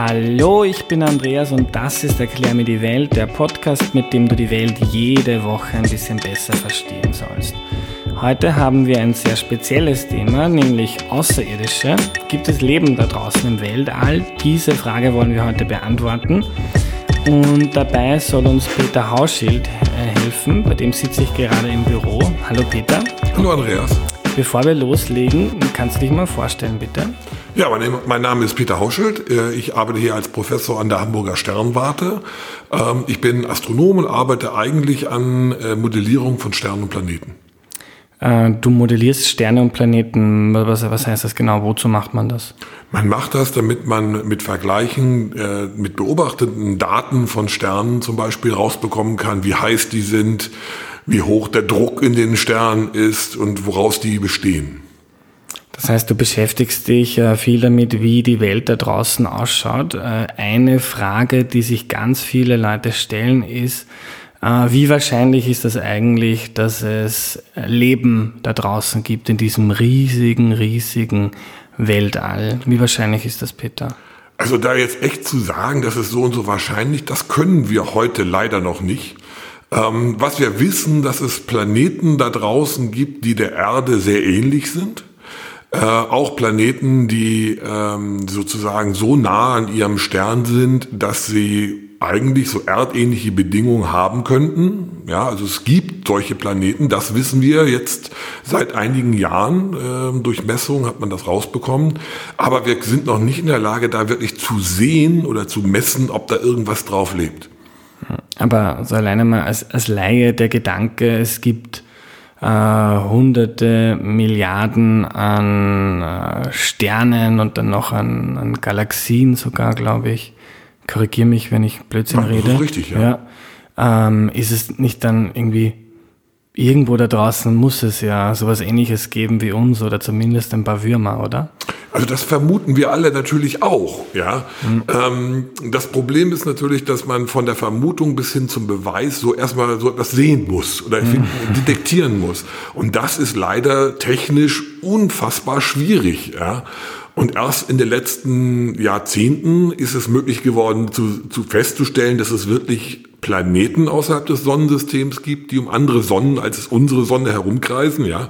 Hallo, ich bin Andreas und das ist Erklär mir die Welt, der Podcast, mit dem du die Welt jede Woche ein bisschen besser verstehen sollst. Heute haben wir ein sehr spezielles Thema, nämlich Außerirdische. Gibt es Leben da draußen im Weltall? Diese Frage wollen wir heute beantworten. Und dabei soll uns Peter Hauschild äh, helfen, bei dem sitze ich gerade im Büro. Hallo Peter. Hallo Andreas. Bevor wir loslegen, kannst du dich mal vorstellen, bitte? Ja, mein Name ist Peter Hauschild. Äh, ich arbeite hier als Professor an der Hamburger Sternwarte. Ähm, ich bin Astronom und arbeite eigentlich an äh, Modellierung von Sternen und Planeten. Äh, du modellierst Sterne und Planeten. Was, was heißt das genau? Wozu macht man das? Man macht das, damit man mit Vergleichen, mit beobachteten Daten von Sternen zum Beispiel rausbekommen kann, wie heiß die sind, wie hoch der Druck in den Sternen ist und woraus die bestehen. Das heißt, du beschäftigst dich äh, viel damit, wie die Welt da draußen ausschaut. Äh, eine Frage, die sich ganz viele Leute stellen, ist, äh, wie wahrscheinlich ist das eigentlich, dass es Leben da draußen gibt in diesem riesigen, riesigen Weltall? Wie wahrscheinlich ist das, Peter? Also da jetzt echt zu sagen, das ist so und so wahrscheinlich, das können wir heute leider noch nicht. Ähm, was wir wissen, dass es Planeten da draußen gibt, die der Erde sehr ähnlich sind. Äh, auch Planeten, die ähm, sozusagen so nah an ihrem Stern sind, dass sie eigentlich so erdähnliche Bedingungen haben könnten. Ja, also es gibt solche Planeten, das wissen wir jetzt seit einigen Jahren. Äh, durch Messungen hat man das rausbekommen. Aber wir sind noch nicht in der Lage, da wirklich zu sehen oder zu messen, ob da irgendwas drauf lebt. Aber so alleine mal als, als Laie der Gedanke, es gibt äh, hunderte Milliarden an äh, Sternen und dann noch an, an Galaxien sogar, glaube ich. Korrigiere mich, wenn ich Blödsinn Ach, rede. richtig, ja. ja. Ähm, ist es nicht dann irgendwie irgendwo da draußen muss es ja sowas ähnliches geben wie uns oder zumindest ein paar Würmer, oder? Also das vermuten wir alle natürlich auch. Ja, mhm. ähm, das Problem ist natürlich, dass man von der Vermutung bis hin zum Beweis so erstmal so etwas sehen muss oder mhm. detektieren muss. Und das ist leider technisch unfassbar schwierig. Ja. Und erst in den letzten Jahrzehnten ist es möglich geworden, zu, zu festzustellen, dass es wirklich Planeten außerhalb des Sonnensystems gibt, die um andere Sonnen als unsere Sonne herumkreisen. Ja.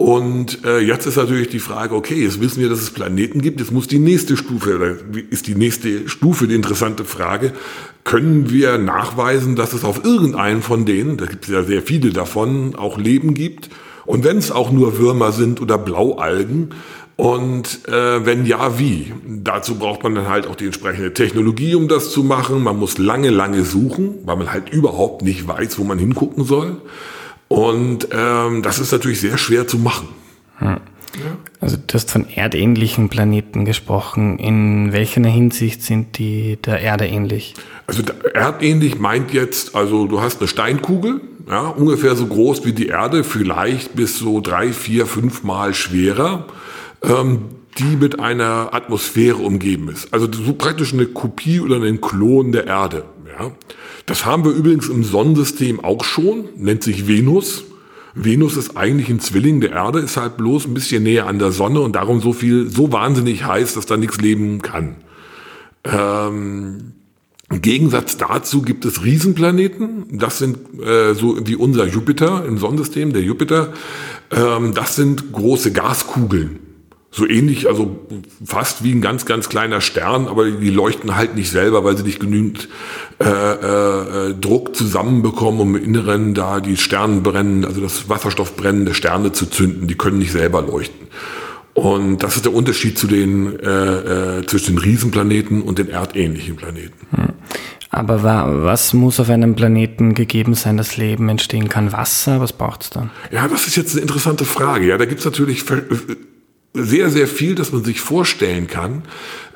Und äh, jetzt ist natürlich die Frage, okay, jetzt wissen wir, dass es Planeten gibt, jetzt muss die nächste Stufe, oder ist die nächste Stufe die interessante Frage, können wir nachweisen, dass es auf irgendeinen von denen, da gibt es ja sehr viele davon, auch Leben gibt? Und wenn es auch nur Würmer sind oder Blaualgen, und äh, wenn ja, wie? Dazu braucht man dann halt auch die entsprechende Technologie, um das zu machen. Man muss lange, lange suchen, weil man halt überhaupt nicht weiß, wo man hingucken soll. Und ähm, das ist natürlich sehr schwer zu machen. Hm. Also du hast von erdähnlichen Planeten gesprochen. In welcher Hinsicht sind die der Erde ähnlich? Also erdähnlich meint jetzt, also du hast eine Steinkugel, ja, ungefähr so groß wie die Erde, vielleicht bis so drei, vier, fünf Mal schwerer, ähm, die mit einer Atmosphäre umgeben ist. Also so praktisch eine Kopie oder ein Klon der Erde. Ja. Das haben wir übrigens im Sonnensystem auch schon, nennt sich Venus. Venus ist eigentlich ein Zwilling der Erde, ist halt bloß ein bisschen näher an der Sonne und darum so viel, so wahnsinnig heiß, dass da nichts leben kann. Ähm, Im Gegensatz dazu gibt es Riesenplaneten. Das sind äh, so wie unser Jupiter im Sonnensystem, der Jupiter. Ähm, das sind große Gaskugeln so ähnlich, also fast wie ein ganz, ganz kleiner Stern, aber die leuchten halt nicht selber, weil sie nicht genügend äh, äh, Druck zusammenbekommen, um im Inneren da die Sternenbrennen, also das Wasserstoffbrennen der Sterne zu zünden. Die können nicht selber leuchten. Und das ist der Unterschied zu den, äh, äh, zwischen den Riesenplaneten und den erdähnlichen Planeten. Hm. Aber was muss auf einem Planeten gegeben sein, dass Leben entstehen kann? Wasser, was braucht es dann? Ja, das ist jetzt eine interessante Frage. Ja, da gibt es natürlich sehr, sehr viel, das man sich vorstellen kann.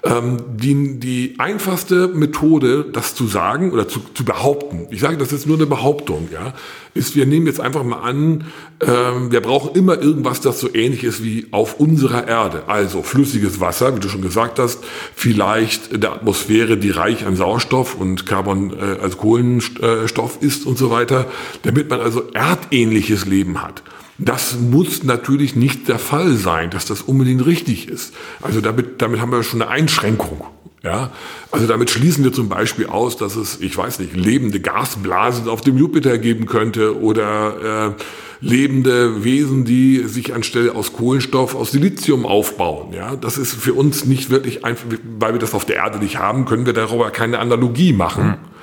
Ähm, die, die einfachste Methode, das zu sagen oder zu, zu behaupten, ich sage das jetzt nur eine Behauptung, ja, ist, wir nehmen jetzt einfach mal an, ähm, wir brauchen immer irgendwas, das so ähnlich ist wie auf unserer Erde. Also flüssiges Wasser, wie du schon gesagt hast, vielleicht der Atmosphäre, die reich an Sauerstoff und Carbon, äh, also Kohlenstoff ist und so weiter, damit man also erdähnliches Leben hat. Das muss natürlich nicht der Fall sein, dass das unbedingt richtig ist. Also damit, damit haben wir schon eine Einschränkung. Ja, also damit schließen wir zum Beispiel aus, dass es, ich weiß nicht, lebende Gasblasen auf dem Jupiter geben könnte oder äh, lebende Wesen, die sich anstelle aus Kohlenstoff aus Silizium aufbauen. Ja, das ist für uns nicht wirklich einfach, weil wir das auf der Erde nicht haben, können wir darüber keine Analogie machen. Mhm.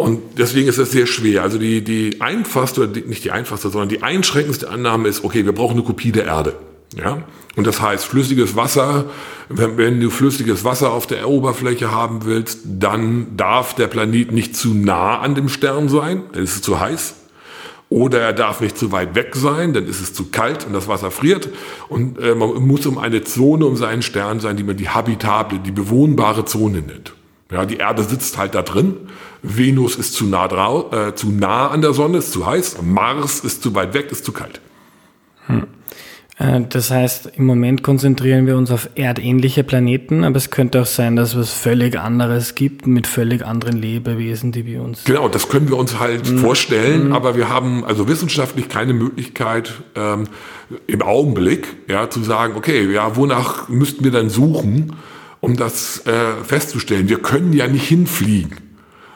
Und deswegen ist es sehr schwer. Also die, die einfachste, die, nicht die einfachste, sondern die einschränkendste Annahme ist, okay, wir brauchen eine Kopie der Erde. Ja? Und das heißt, flüssiges Wasser, wenn, wenn, du flüssiges Wasser auf der Oberfläche haben willst, dann darf der Planet nicht zu nah an dem Stern sein, dann ist es zu heiß. Oder er darf nicht zu weit weg sein, dann ist es zu kalt und das Wasser friert. Und äh, man muss um eine Zone um seinen Stern sein, die man die habitable, die bewohnbare Zone nennt. Ja, die Erde sitzt halt da drin. Venus ist zu nah, drau äh, zu nah an der Sonne, ist zu heiß. Mars ist zu weit weg, ist zu kalt. Hm. Äh, das heißt, im Moment konzentrieren wir uns auf erdähnliche Planeten, aber es könnte auch sein, dass es was völlig anderes gibt mit völlig anderen Lebewesen, die wir uns. Genau, das können wir uns halt mhm. vorstellen, mhm. aber wir haben also wissenschaftlich keine Möglichkeit ähm, im Augenblick ja, zu sagen, okay, ja, wonach müssten wir dann suchen, um das äh, festzustellen. Wir können ja nicht hinfliegen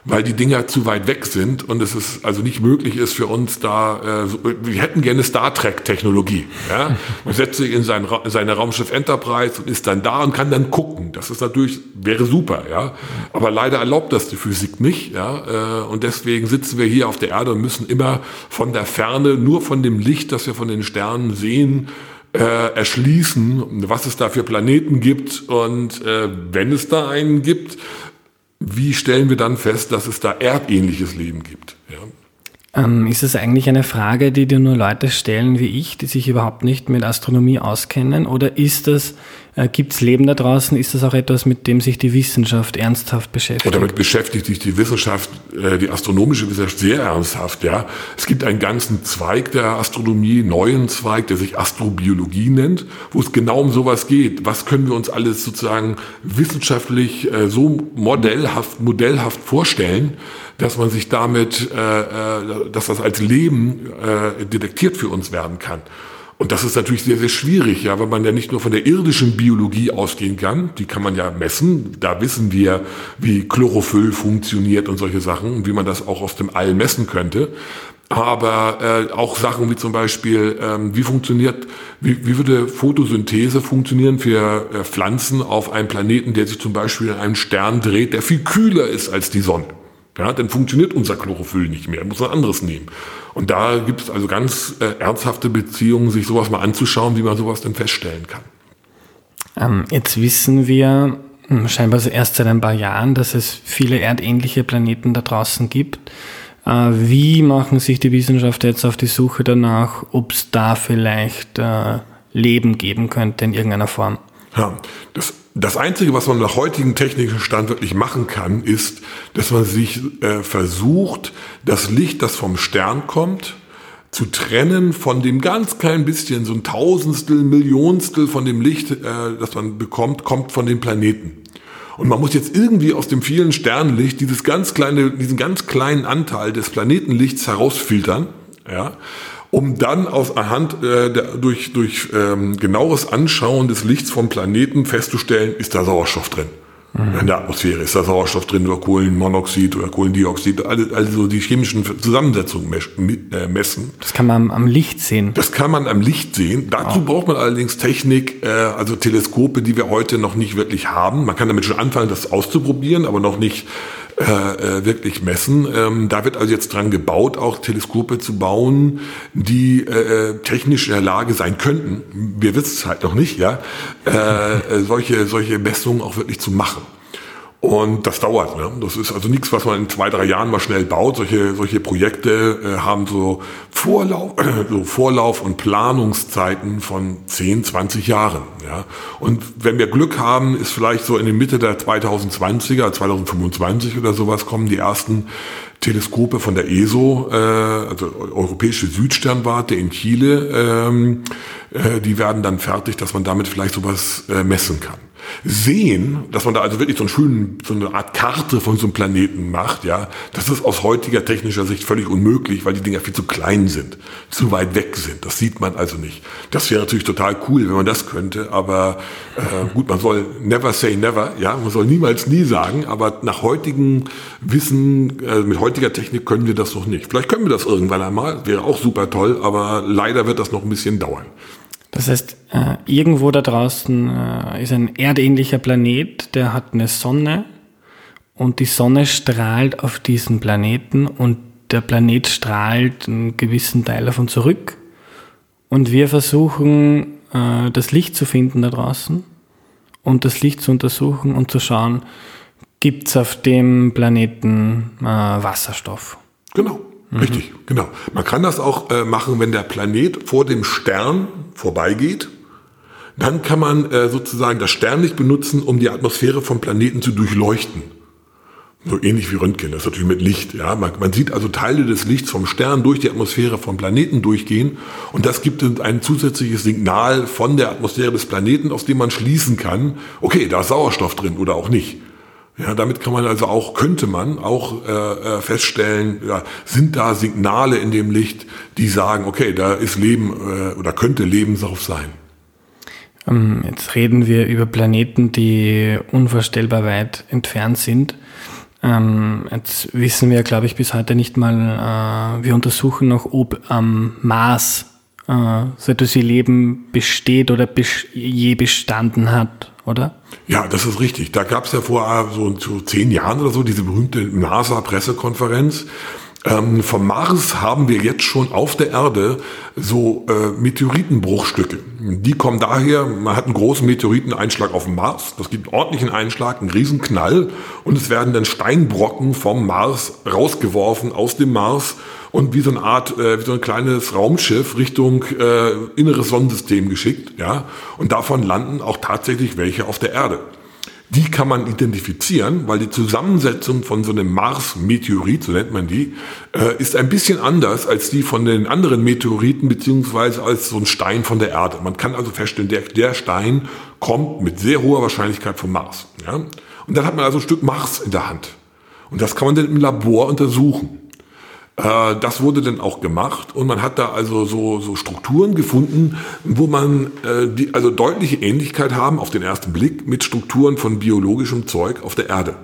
weil die Dinger zu weit weg sind und es ist also nicht möglich ist für uns da, äh, so, wir hätten gerne Star Trek Technologie. Ja? Man setzt sich in sein, seine Raumschiff Enterprise und ist dann da und kann dann gucken. Das ist natürlich, wäre super, ja. Aber leider erlaubt das die Physik nicht, ja. Äh, und deswegen sitzen wir hier auf der Erde und müssen immer von der Ferne, nur von dem Licht, das wir von den Sternen sehen, äh, erschließen, was es da für Planeten gibt und äh, wenn es da einen gibt, wie stellen wir dann fest, dass es da erdähnliches Leben gibt? Ja. Ähm, ist es eigentlich eine Frage, die dir nur Leute stellen wie ich, die sich überhaupt nicht mit Astronomie auskennen? Oder ist das äh, Gibt es Leben da draußen? Ist das auch etwas, mit dem sich die Wissenschaft ernsthaft beschäftigt? Und damit beschäftigt sich die Wissenschaft, äh, die astronomische Wissenschaft sehr ernsthaft. Ja, Es gibt einen ganzen Zweig der Astronomie, neuen Zweig, der sich Astrobiologie nennt, wo es genau um sowas geht. Was können wir uns alles sozusagen wissenschaftlich äh, so modellhaft, modellhaft vorstellen, dass man sich damit, äh, äh, dass das als Leben äh, detektiert für uns werden kann. Und das ist natürlich sehr, sehr schwierig, ja, weil man ja nicht nur von der irdischen Biologie ausgehen kann, die kann man ja messen. Da wissen wir, wie Chlorophyll funktioniert und solche Sachen und wie man das auch aus dem All messen könnte. Aber äh, auch Sachen wie zum Beispiel, ähm, wie funktioniert, wie, wie würde Photosynthese funktionieren für äh, Pflanzen auf einem Planeten, der sich zum Beispiel in einem Stern dreht, der viel kühler ist als die Sonne. Ja, dann funktioniert unser Chlorophyll nicht mehr, muss ein anderes nehmen. Und da gibt es also ganz äh, ernsthafte Beziehungen, sich sowas mal anzuschauen, wie man sowas denn feststellen kann. Ähm, jetzt wissen wir hm, scheinbar so erst seit ein paar Jahren, dass es viele erdähnliche Planeten da draußen gibt. Äh, wie machen sich die Wissenschaftler jetzt auf die Suche danach, ob es da vielleicht äh, Leben geben könnte in irgendeiner Form? Ja, das das Einzige, was man nach heutigem technischen Stand wirklich machen kann, ist, dass man sich äh, versucht, das Licht, das vom Stern kommt, zu trennen von dem ganz kleinen bisschen, so ein Tausendstel, Millionstel von dem Licht, äh, das man bekommt, kommt von den Planeten. Und man muss jetzt irgendwie aus dem vielen Sternenlicht dieses ganz kleine, diesen ganz kleinen Anteil des Planetenlichts herausfiltern, ja, um dann aus anhand äh, der, durch, durch ähm, genaues Anschauen des Lichts vom Planeten festzustellen, ist da Sauerstoff drin. Mhm. In der Atmosphäre ist da Sauerstoff drin oder Kohlenmonoxid oder Kohlendioxid, also die chemischen Zusammensetzungen äh, messen. Das kann man am Licht sehen. Das kann man am Licht sehen. Dazu oh. braucht man allerdings Technik, äh, also Teleskope, die wir heute noch nicht wirklich haben. Man kann damit schon anfangen, das auszuprobieren, aber noch nicht äh, äh, wirklich messen. Ähm, da wird also jetzt dran gebaut, auch Teleskope zu bauen, die äh, äh technisch in der Lage sein könnten, wir wissen es halt noch nicht, ja, äh, äh, solche, solche Messungen auch wirklich zu machen. Und das dauert. Ne? Das ist also nichts, was man in zwei, drei Jahren mal schnell baut. Solche, solche Projekte äh, haben so Vorlauf, äh, so Vorlauf und Planungszeiten von 10, 20 Jahren. Ja? Und wenn wir Glück haben, ist vielleicht so in der Mitte der 2020er, 2025 oder sowas, kommen die ersten Teleskope von der ESO, äh, also Europäische Südsternwarte in Chile, ähm, äh, die werden dann fertig, dass man damit vielleicht sowas äh, messen kann. Sehen, dass man da also wirklich so, einen schönen, so eine Art Karte von so einem Planeten macht, ja, das ist aus heutiger technischer Sicht völlig unmöglich, weil die Dinger viel zu klein sind, zu weit weg sind. Das sieht man also nicht. Das wäre natürlich total cool, wenn man das könnte, aber äh, gut, man soll never say never, ja, man soll niemals nie sagen, aber nach heutigem Wissen, äh, mit heutiger Technik können wir das noch nicht. Vielleicht können wir das irgendwann einmal, wäre auch super toll, aber leider wird das noch ein bisschen dauern. Das heißt, äh, irgendwo da draußen äh, ist ein erdähnlicher Planet, der hat eine Sonne und die Sonne strahlt auf diesen Planeten und der Planet strahlt einen gewissen Teil davon zurück und wir versuchen äh, das Licht zu finden da draußen und das Licht zu untersuchen und zu schauen, gibt es auf dem Planeten Wasserstoff. Genau. Mhm. Richtig, genau. Man kann das auch äh, machen, wenn der Planet vor dem Stern vorbeigeht. Dann kann man äh, sozusagen das Sternlicht benutzen, um die Atmosphäre vom Planeten zu durchleuchten. So ähnlich wie Röntgen, das ist natürlich mit Licht. Ja, man, man, sieht also Teile des Lichts vom Stern durch die Atmosphäre vom Planeten durchgehen und das gibt ein zusätzliches Signal von der Atmosphäre des Planeten, aus dem man schließen kann, okay, da ist Sauerstoff drin oder auch nicht. Ja, damit kann man also auch, könnte man auch äh, äh, feststellen, ja, sind da Signale in dem Licht, die sagen, okay, da ist Leben äh, oder könnte Leben drauf sein. Ähm, jetzt reden wir über Planeten, die unvorstellbar weit entfernt sind. Ähm, jetzt wissen wir, glaube ich, bis heute nicht mal, äh, wir untersuchen noch, ob am Mars äh, so etwas wie Leben besteht oder je bestanden hat oder? Ja, das ist richtig. Da gab es ja vor äh, so, so zehn Jahren oder so diese berühmte NASA-Pressekonferenz. Ähm, vom Mars haben wir jetzt schon auf der Erde so äh, Meteoritenbruchstücke. Die kommen daher, man hat einen großen Meteoriteneinschlag auf dem Mars, das gibt einen ordentlichen Einschlag, einen Riesenknall und es werden dann Steinbrocken vom Mars rausgeworfen aus dem Mars und wie so eine Art, äh, wie so ein kleines Raumschiff Richtung äh, inneres Sonnensystem geschickt, ja. Und davon landen auch tatsächlich welche auf der Erde. Die kann man identifizieren, weil die Zusammensetzung von so einem Mars-Meteorit, so nennt man die, äh, ist ein bisschen anders als die von den anderen Meteoriten, beziehungsweise als so ein Stein von der Erde. Man kann also feststellen, der, der Stein kommt mit sehr hoher Wahrscheinlichkeit vom Mars. Ja? Und dann hat man also ein Stück Mars in der Hand. Und das kann man dann im Labor untersuchen. Äh, das wurde dann auch gemacht und man hat da also so, so Strukturen gefunden, wo man äh, die also deutliche Ähnlichkeit haben auf den ersten Blick mit Strukturen von biologischem Zeug auf der Erde.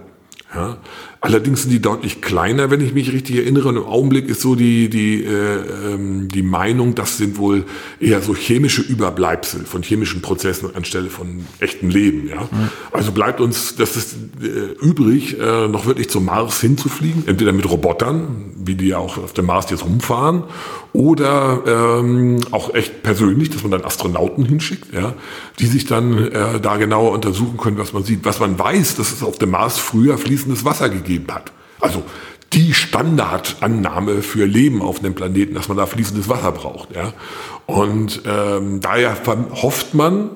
Ja. Allerdings sind die deutlich kleiner, wenn ich mich richtig erinnere. Und im Augenblick ist so die, die, äh, ähm, die Meinung, das sind wohl eher so chemische Überbleibsel von chemischen Prozessen anstelle von echtem Leben. Ja? Mhm. Also bleibt uns, das ist äh, übrig, äh, noch wirklich zum Mars hinzufliegen, entweder mit Robotern, wie die ja auch auf dem Mars jetzt rumfahren, oder ähm, auch echt persönlich, dass man dann Astronauten hinschickt, ja, die sich dann äh, da genauer untersuchen können, was man sieht. Was man weiß, dass es auf dem Mars früher fließendes Wasser gegeben hat. Also die Standardannahme für Leben auf einem Planeten, dass man da fließendes Wasser braucht. Ja. Und ähm, daher hofft man,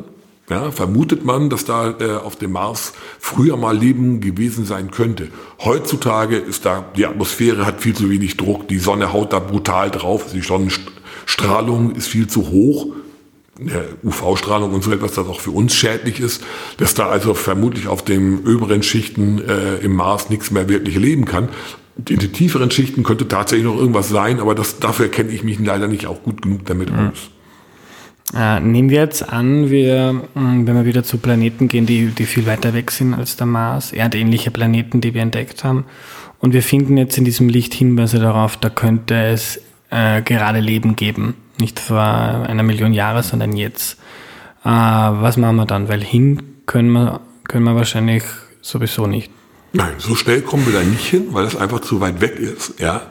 ja, vermutet man, dass da äh, auf dem Mars früher mal Leben gewesen sein könnte. Heutzutage ist da, die Atmosphäre hat viel zu wenig Druck, die Sonne haut da brutal drauf, die Sonnenstrahlung ist viel zu hoch, UV-Strahlung und so etwas, das auch für uns schädlich ist, dass da also vermutlich auf den oberen Schichten äh, im Mars nichts mehr wirklich leben kann. In den tieferen Schichten könnte tatsächlich noch irgendwas sein, aber das, dafür kenne ich mich leider nicht auch gut genug damit mhm. aus. Äh, nehmen wir jetzt an, wir, hm, wenn wir wieder zu Planeten gehen, die, die viel weiter weg sind als der Mars, erdähnliche Planeten, die wir entdeckt haben, und wir finden jetzt in diesem Licht Hinweise darauf, da könnte es äh, gerade Leben geben. Nicht vor einer Million Jahre, sondern jetzt. Äh, was machen wir dann? Weil hin können wir, können wir wahrscheinlich sowieso nicht. Nein, so schnell kommen wir da nicht hin, weil das einfach zu weit weg ist. Ja,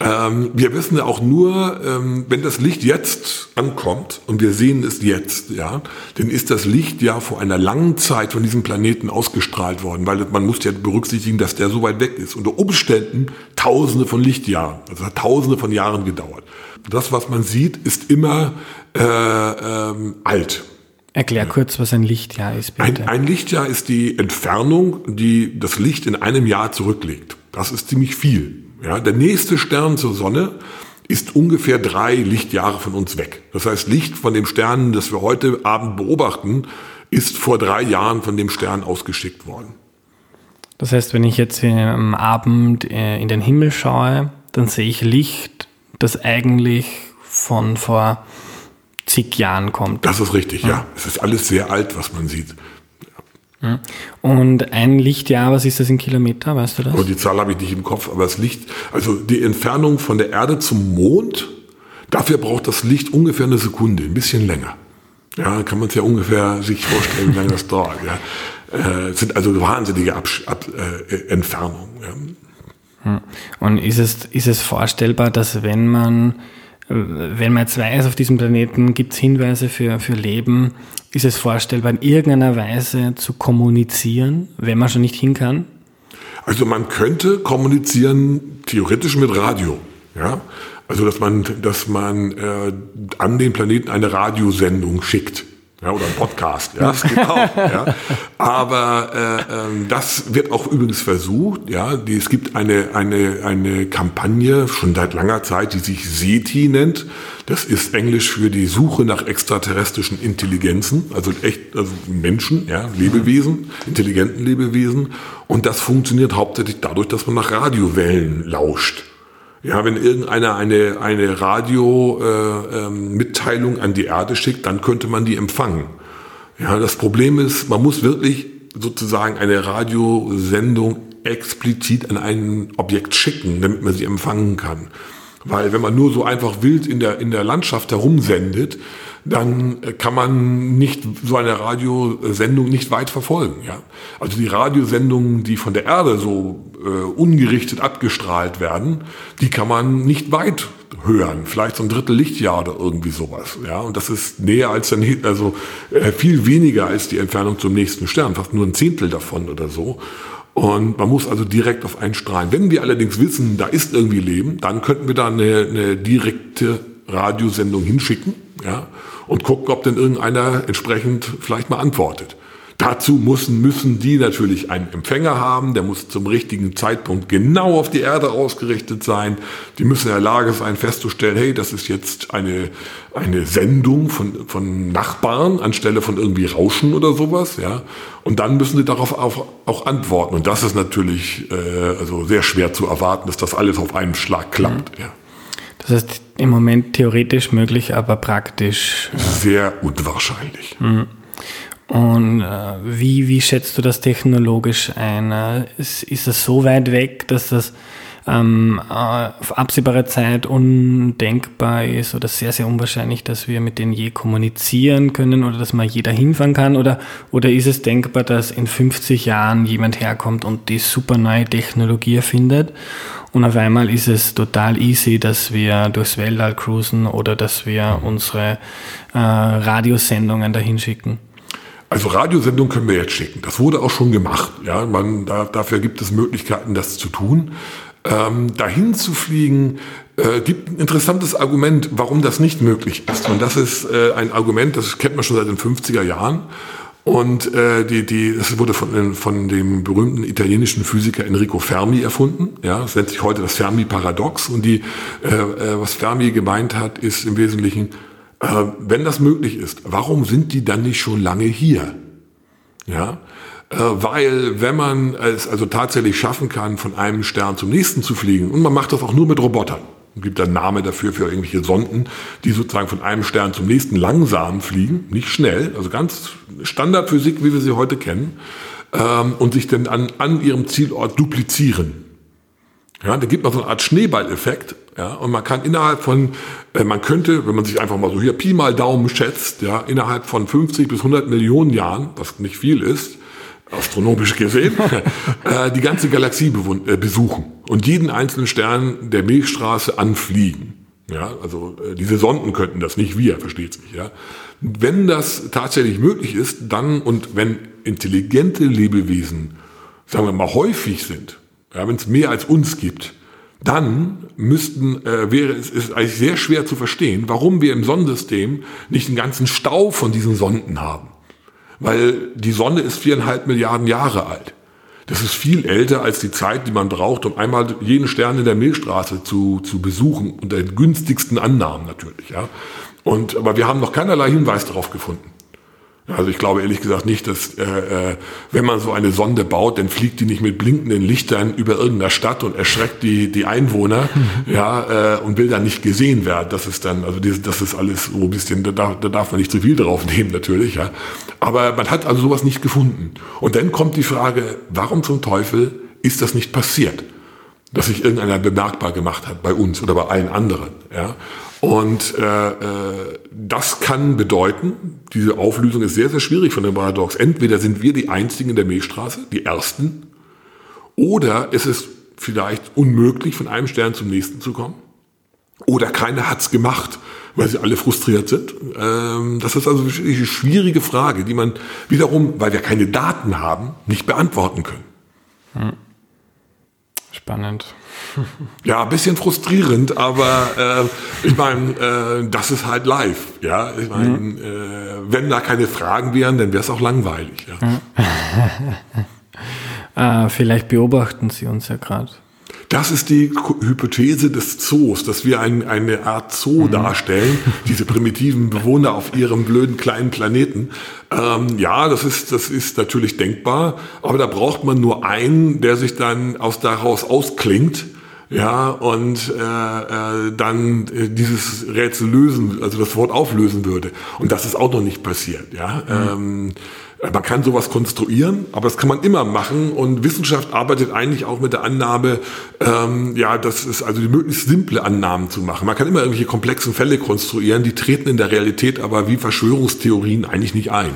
ähm, wir wissen ja auch nur, ähm, wenn das Licht jetzt ankommt und wir sehen es jetzt, ja, dann ist das Licht ja vor einer langen Zeit von diesem Planeten ausgestrahlt worden, weil man muss ja berücksichtigen, dass der so weit weg ist. Unter Umständen Tausende von Lichtjahren, also hat Tausende von Jahren gedauert. Das, was man sieht, ist immer äh, ähm, alt. Erklär kurz, was ein Lichtjahr ist, bitte. Ein, ein Lichtjahr ist die Entfernung, die das Licht in einem Jahr zurücklegt. Das ist ziemlich viel. Ja, der nächste Stern zur Sonne ist ungefähr drei Lichtjahre von uns weg. Das heißt, Licht von dem Stern, das wir heute Abend beobachten, ist vor drei Jahren von dem Stern ausgeschickt worden. Das heißt, wenn ich jetzt am Abend äh, in den Himmel schaue, dann sehe ich Licht, das eigentlich von vor zig Jahren kommt. Das ist richtig, ja. ja. Es ist alles sehr alt, was man sieht. Und ein Lichtjahr, was ist das in Kilometer, weißt du das? Oh, die Zahl habe ich nicht im Kopf, aber das Licht, also die Entfernung von der Erde zum Mond, dafür braucht das Licht ungefähr eine Sekunde, ein bisschen länger. Ja, kann man es ja ungefähr sich vorstellen, wie lange das dauert. Ja. Äh, sind also wahnsinnige Absch Ab äh, Entfernungen. Ja. Und ist es, ist es vorstellbar, dass wenn man, wenn man jetzt weiß, auf diesem Planeten gibt es Hinweise für, für Leben, ist es vorstellbar, in irgendeiner Weise zu kommunizieren, wenn man schon nicht hin kann? Also man könnte kommunizieren theoretisch mit Radio. Ja? Also dass man, dass man äh, an den Planeten eine Radiosendung schickt. Ja, oder ein Podcast, ja, das geht auch. ja. Aber äh, ähm, das wird auch übrigens versucht. Ja, die, es gibt eine eine eine Kampagne schon seit langer Zeit, die sich SETI nennt. Das ist Englisch für die Suche nach extraterrestrischen Intelligenzen, also echt also Menschen, ja, Lebewesen, intelligenten Lebewesen. Und das funktioniert hauptsächlich dadurch, dass man nach Radiowellen lauscht. Ja, wenn irgendeiner eine, eine Radio-Mitteilung äh, ähm, an die Erde schickt, dann könnte man die empfangen. Ja, das Problem ist, man muss wirklich sozusagen eine Radiosendung explizit an ein Objekt schicken, damit man sie empfangen kann. Weil wenn man nur so einfach wild in der, in der Landschaft herumsendet, dann kann man nicht so eine Radiosendung nicht weit verfolgen. Ja? Also die Radiosendungen, die von der Erde so äh, ungerichtet abgestrahlt werden, die kann man nicht weit hören, vielleicht so ein Drittel Lichtjahr oder irgendwie sowas. Ja, und das ist näher als dann, also äh, viel weniger als die Entfernung zum nächsten Stern, fast nur ein Zehntel davon oder so. Und man muss also direkt auf einen strahlen. Wenn wir allerdings wissen, da ist irgendwie Leben, dann könnten wir da eine, eine direkte Radiosendung hinschicken, ja, und gucken, ob denn irgendeiner entsprechend vielleicht mal antwortet. Dazu müssen, müssen die natürlich einen Empfänger haben, der muss zum richtigen Zeitpunkt genau auf die Erde ausgerichtet sein. Die müssen in der Lage sein, festzustellen, hey, das ist jetzt eine, eine Sendung von, von Nachbarn anstelle von irgendwie Rauschen oder sowas. Ja? Und dann müssen sie darauf auch, auch antworten. Und das ist natürlich äh, also sehr schwer zu erwarten, dass das alles auf einen Schlag klappt. Mhm. Ja. Das heißt, im Moment theoretisch möglich, aber praktisch. Ja. Sehr unwahrscheinlich. Mhm. Und äh, wie, wie schätzt du das technologisch ein? Äh, ist, ist das so weit weg, dass das ähm, äh, auf absehbare Zeit undenkbar ist oder sehr, sehr unwahrscheinlich, dass wir mit denen je kommunizieren können oder dass mal jeder hinfahren kann? Oder, oder ist es denkbar, dass in 50 Jahren jemand herkommt und die super neue Technologie erfindet und auf einmal ist es total easy, dass wir durchs Weltall cruisen oder dass wir unsere äh, Radiosendungen dahin schicken? Also Radiosendungen können wir jetzt schicken. Das wurde auch schon gemacht. Ja, man, da, dafür gibt es Möglichkeiten, das zu tun. Ähm, dahin zu fliegen, äh, gibt ein interessantes Argument, warum das nicht möglich ist. Und das ist äh, ein Argument, das kennt man schon seit den 50er Jahren. Und äh, die, die, das wurde von, von dem berühmten italienischen Physiker Enrico Fermi erfunden. Ja, das nennt sich heute das Fermi-Paradox. Und die, äh, äh was Fermi gemeint hat, ist im Wesentlichen, äh, wenn das möglich ist, warum sind die dann nicht schon lange hier? Ja, äh, weil wenn man es also tatsächlich schaffen kann, von einem Stern zum nächsten zu fliegen, und man macht das auch nur mit Robotern, es gibt einen Namen dafür für irgendwelche Sonden, die sozusagen von einem Stern zum nächsten langsam fliegen, nicht schnell, also ganz Standardphysik, wie wir sie heute kennen, ähm, und sich dann an, an ihrem Zielort duplizieren. Ja, da gibt man so eine Art Schneeballeffekt. Ja, und man kann innerhalb von, äh, man könnte, wenn man sich einfach mal so hier Pi mal Daumen schätzt, ja, innerhalb von 50 bis 100 Millionen Jahren, was nicht viel ist, astronomisch gesehen, äh, die ganze Galaxie äh, besuchen und jeden einzelnen Stern der Milchstraße anfliegen. Ja, also äh, diese Sonden könnten das, nicht wir, versteht sich. Ja. Wenn das tatsächlich möglich ist, dann und wenn intelligente Lebewesen, sagen wir mal, häufig sind, ja, wenn es mehr als uns gibt, dann müssten, äh, wäre es ist eigentlich sehr schwer zu verstehen, warum wir im Sonnensystem nicht einen ganzen Stau von diesen Sonden haben. Weil die Sonne ist viereinhalb Milliarden Jahre alt. Das ist viel älter als die Zeit, die man braucht, um einmal jeden Stern in der Milchstraße zu, zu besuchen, unter den günstigsten Annahmen natürlich. Ja. Und, aber wir haben noch keinerlei Hinweis darauf gefunden. Also ich glaube ehrlich gesagt nicht, dass äh, äh, wenn man so eine Sonde baut, dann fliegt die nicht mit blinkenden Lichtern über irgendeiner Stadt und erschreckt die die Einwohner, ja, äh, und will dann nicht gesehen werden. Das ist dann, also das, das ist alles so ein bisschen, da darf, da darf man nicht zu viel drauf nehmen natürlich, ja. Aber man hat also sowas nicht gefunden. Und dann kommt die Frage, warum zum Teufel ist das nicht passiert? Dass sich irgendeiner bemerkbar gemacht hat bei uns oder bei allen anderen, ja. Und äh, äh, das kann bedeuten, diese Auflösung ist sehr, sehr schwierig von dem Paradox. Entweder sind wir die Einzigen in der Milchstraße, die Ersten, oder es ist vielleicht unmöglich, von einem Stern zum nächsten zu kommen. Oder keiner hat's gemacht, weil sie alle frustriert sind. Ähm, das ist also eine schwierige Frage, die man wiederum, weil wir keine Daten haben, nicht beantworten können. Hm. Spannend. Ja, ein bisschen frustrierend, aber äh, ich meine, äh, das ist halt live. Ja, ich meine, mhm. äh, wenn da keine Fragen wären, dann wäre es auch langweilig. Ja. äh, vielleicht beobachten Sie uns ja gerade. Das ist die Hypothese des Zoos, dass wir ein, eine Art Zoo mhm. darstellen, diese primitiven Bewohner auf ihrem blöden kleinen Planeten. Ähm, ja, das ist, das ist natürlich denkbar, aber da braucht man nur einen, der sich dann aus daraus ausklingt ja, und äh, äh, dann äh, dieses Rätsel lösen, also das Wort auflösen würde. Und das ist auch noch nicht passiert. Ja, mhm. ähm, man kann sowas konstruieren, aber das kann man immer machen. Und Wissenschaft arbeitet eigentlich auch mit der Annahme, ähm, ja, das ist also die möglichst simple Annahmen zu machen. Man kann immer irgendwelche komplexen Fälle konstruieren, die treten in der Realität aber wie Verschwörungstheorien eigentlich nicht ein.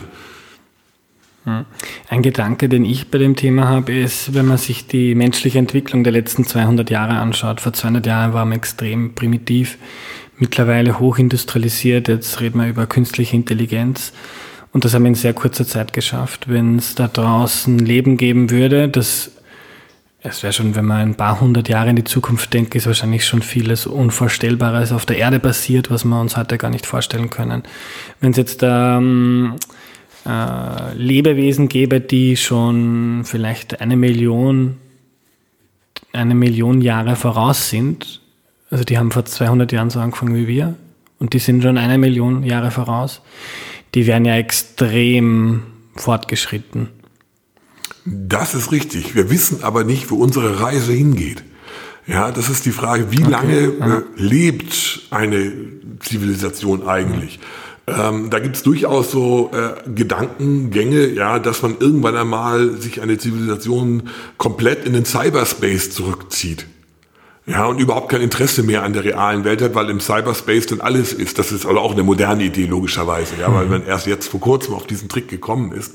Hm. Ein Gedanke, den ich bei dem Thema habe, ist, wenn man sich die menschliche Entwicklung der letzten 200 Jahre anschaut. Vor 200 Jahren war man extrem primitiv, mittlerweile hochindustrialisiert. Jetzt reden wir über künstliche Intelligenz. Und das haben wir in sehr kurzer Zeit geschafft. Wenn es da draußen Leben geben würde, das es wäre schon, wenn man ein paar hundert Jahre in die Zukunft denkt, ist wahrscheinlich schon vieles Unvorstellbares auf der Erde passiert, was wir uns heute gar nicht vorstellen können. Wenn es jetzt ähm, äh, Lebewesen gäbe, die schon vielleicht eine Million, eine Million Jahre voraus sind. Also die haben vor 200 Jahren so angefangen wie wir und die sind schon eine Million Jahre voraus. Die wären ja extrem fortgeschritten. Das ist richtig. Wir wissen aber nicht, wo unsere Reise hingeht. Ja, das ist die Frage, wie okay. lange äh, lebt eine Zivilisation eigentlich? Ähm, da gibt es durchaus so äh, Gedankengänge, ja, dass man irgendwann einmal sich eine Zivilisation komplett in den Cyberspace zurückzieht. Ja, und überhaupt kein Interesse mehr an der realen Welt hat, weil im Cyberspace dann alles ist. Das ist also auch eine moderne Idee, logischerweise, ja, weil mhm. man erst jetzt vor kurzem auf diesen Trick gekommen ist.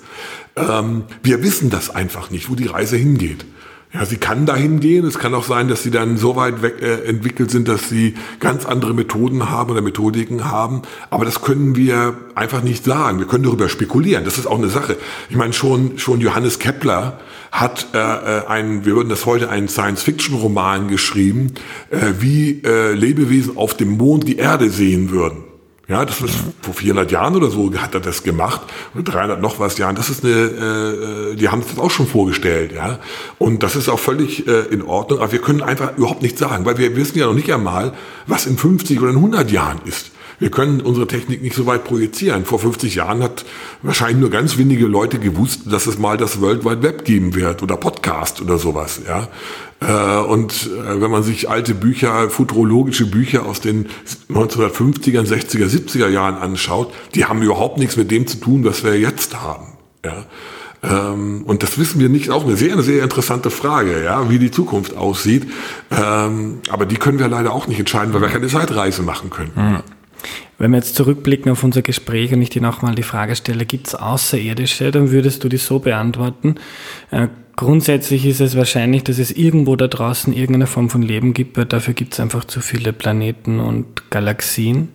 Ähm, wir wissen das einfach nicht, wo die Reise hingeht. Ja, sie kann dahin gehen. Es kann auch sein, dass sie dann so weit weg, äh, entwickelt sind, dass sie ganz andere Methoden haben oder Methodiken haben. Aber das können wir einfach nicht sagen. Wir können darüber spekulieren. Das ist auch eine Sache. Ich meine, schon, schon Johannes Kepler hat äh, äh einen, wir würden das heute einen Science-Fiction-Roman geschrieben, äh, wie äh, Lebewesen auf dem Mond die Erde sehen würden. Ja, das ist vor 400 Jahren oder so hat er das gemacht, oder 300 noch was Jahren. Das ist eine, äh, die haben das auch schon vorgestellt, ja. Und das ist auch völlig äh, in Ordnung. Aber wir können einfach überhaupt nichts sagen, weil wir wissen ja noch nicht einmal, was in 50 oder in 100 Jahren ist. Wir können unsere Technik nicht so weit projizieren. Vor 50 Jahren hat wahrscheinlich nur ganz wenige Leute gewusst, dass es mal das World Wide Web geben wird oder Podcast oder sowas. Ja. Äh, und äh, wenn man sich alte Bücher, futurologische Bücher aus den 1950er, 60er, 70er Jahren anschaut, die haben überhaupt nichts mit dem zu tun, was wir jetzt haben. Ja. Ähm, und das wissen wir nicht, auch eine sehr, sehr interessante Frage, ja, wie die Zukunft aussieht. Ähm, aber die können wir leider auch nicht entscheiden, weil wir keine Zeitreise machen können. Mhm. Wenn wir jetzt zurückblicken auf unser Gespräch und ich dir nochmal die Frage stelle, gibt es Außerirdische, dann würdest du die so beantworten. Äh, grundsätzlich ist es wahrscheinlich, dass es irgendwo da draußen irgendeine Form von Leben gibt, weil dafür gibt es einfach zu viele Planeten und Galaxien.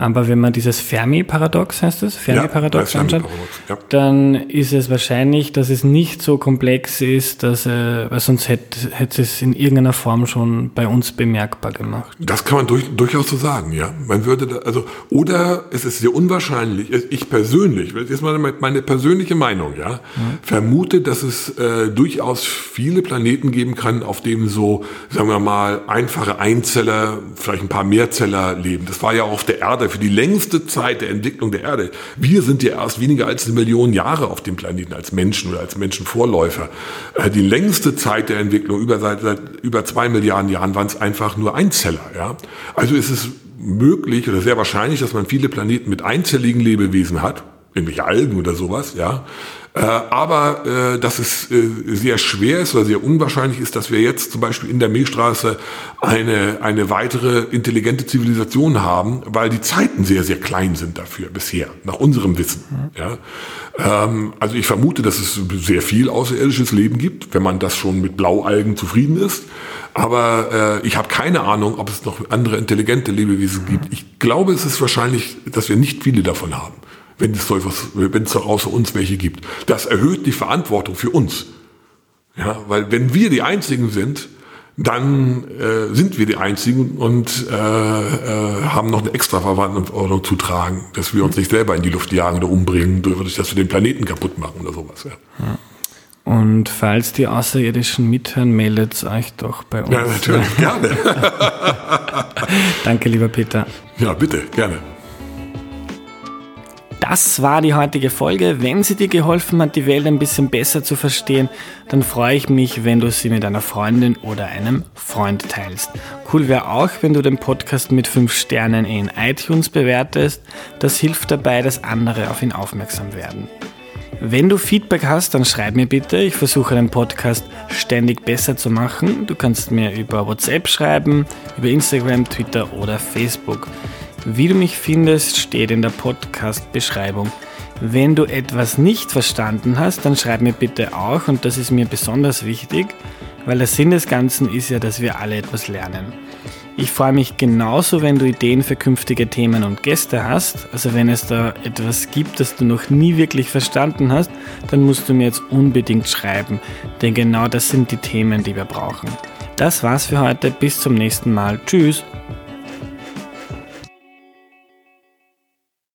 Aber wenn man dieses Fermi-Paradox heißt es, Fermi-Paradox ja, anschaut, ja. dann ist es wahrscheinlich, dass es nicht so komplex ist, dass, äh, weil sonst hätte, hätte es in irgendeiner Form schon bei uns bemerkbar gemacht. Das kann man durch, durchaus so sagen, ja. Man würde da, also, oder es ist sehr unwahrscheinlich, ich persönlich, das ist mal meine persönliche Meinung, ja, ja. vermute, dass es äh, durchaus viele Planeten geben kann, auf denen so, sagen wir mal, einfache Einzeller, vielleicht ein paar Mehrzeller leben. Das war ja auf der Erde Vorläufe, die längste Zeit der Entwicklung der Erde. Wir sind ja erst weniger als eine Million Jahre auf dem Planeten als Menschen oder als Menschenvorläufer. Äh, die längste Zeit der Entwicklung, über, seit, seit über zwei Milliarden Jahren, waren es einfach nur Einzeller. Ja? Also ist es möglich oder sehr wahrscheinlich, dass man viele Planeten mit einzelligen Lebewesen hat, irgendwelche Algen oder sowas, ja. Äh, aber äh, dass es äh, sehr schwer ist oder sehr unwahrscheinlich ist, dass wir jetzt zum Beispiel in der Milchstraße eine, eine weitere intelligente Zivilisation haben, weil die Zeiten sehr, sehr klein sind dafür bisher, nach unserem Wissen. Ja. Ähm, also ich vermute, dass es sehr viel außerirdisches Leben gibt, wenn man das schon mit Blaualgen zufrieden ist. Aber äh, ich habe keine Ahnung, ob es noch andere intelligente Lebewesen gibt. Ich glaube, es ist wahrscheinlich, dass wir nicht viele davon haben wenn es, so etwas, wenn es außer uns welche gibt. Das erhöht die Verantwortung für uns. Ja, weil wenn wir die Einzigen sind, dann äh, sind wir die Einzigen und äh, äh, haben noch eine extra Verantwortung zu tragen, dass wir uns nicht selber in die Luft jagen oder umbringen, dadurch, dass wir den Planeten kaputt machen oder sowas. Ja. Und falls die Außerirdischen mithören, meldet euch doch bei uns. Ja, natürlich, gerne. Danke, lieber Peter. Ja, bitte, gerne. Das war die heutige Folge. Wenn sie dir geholfen hat, die Welt ein bisschen besser zu verstehen, dann freue ich mich, wenn du sie mit einer Freundin oder einem Freund teilst. Cool wäre auch, wenn du den Podcast mit 5 Sternen in iTunes bewertest. Das hilft dabei, dass andere auf ihn aufmerksam werden. Wenn du Feedback hast, dann schreib mir bitte. Ich versuche den Podcast ständig besser zu machen. Du kannst mir über WhatsApp schreiben, über Instagram, Twitter oder Facebook. Wie du mich findest, steht in der Podcast-Beschreibung. Wenn du etwas nicht verstanden hast, dann schreib mir bitte auch und das ist mir besonders wichtig, weil der Sinn des Ganzen ist ja, dass wir alle etwas lernen. Ich freue mich genauso, wenn du Ideen für künftige Themen und Gäste hast. Also wenn es da etwas gibt, das du noch nie wirklich verstanden hast, dann musst du mir jetzt unbedingt schreiben, denn genau das sind die Themen, die wir brauchen. Das war's für heute, bis zum nächsten Mal. Tschüss!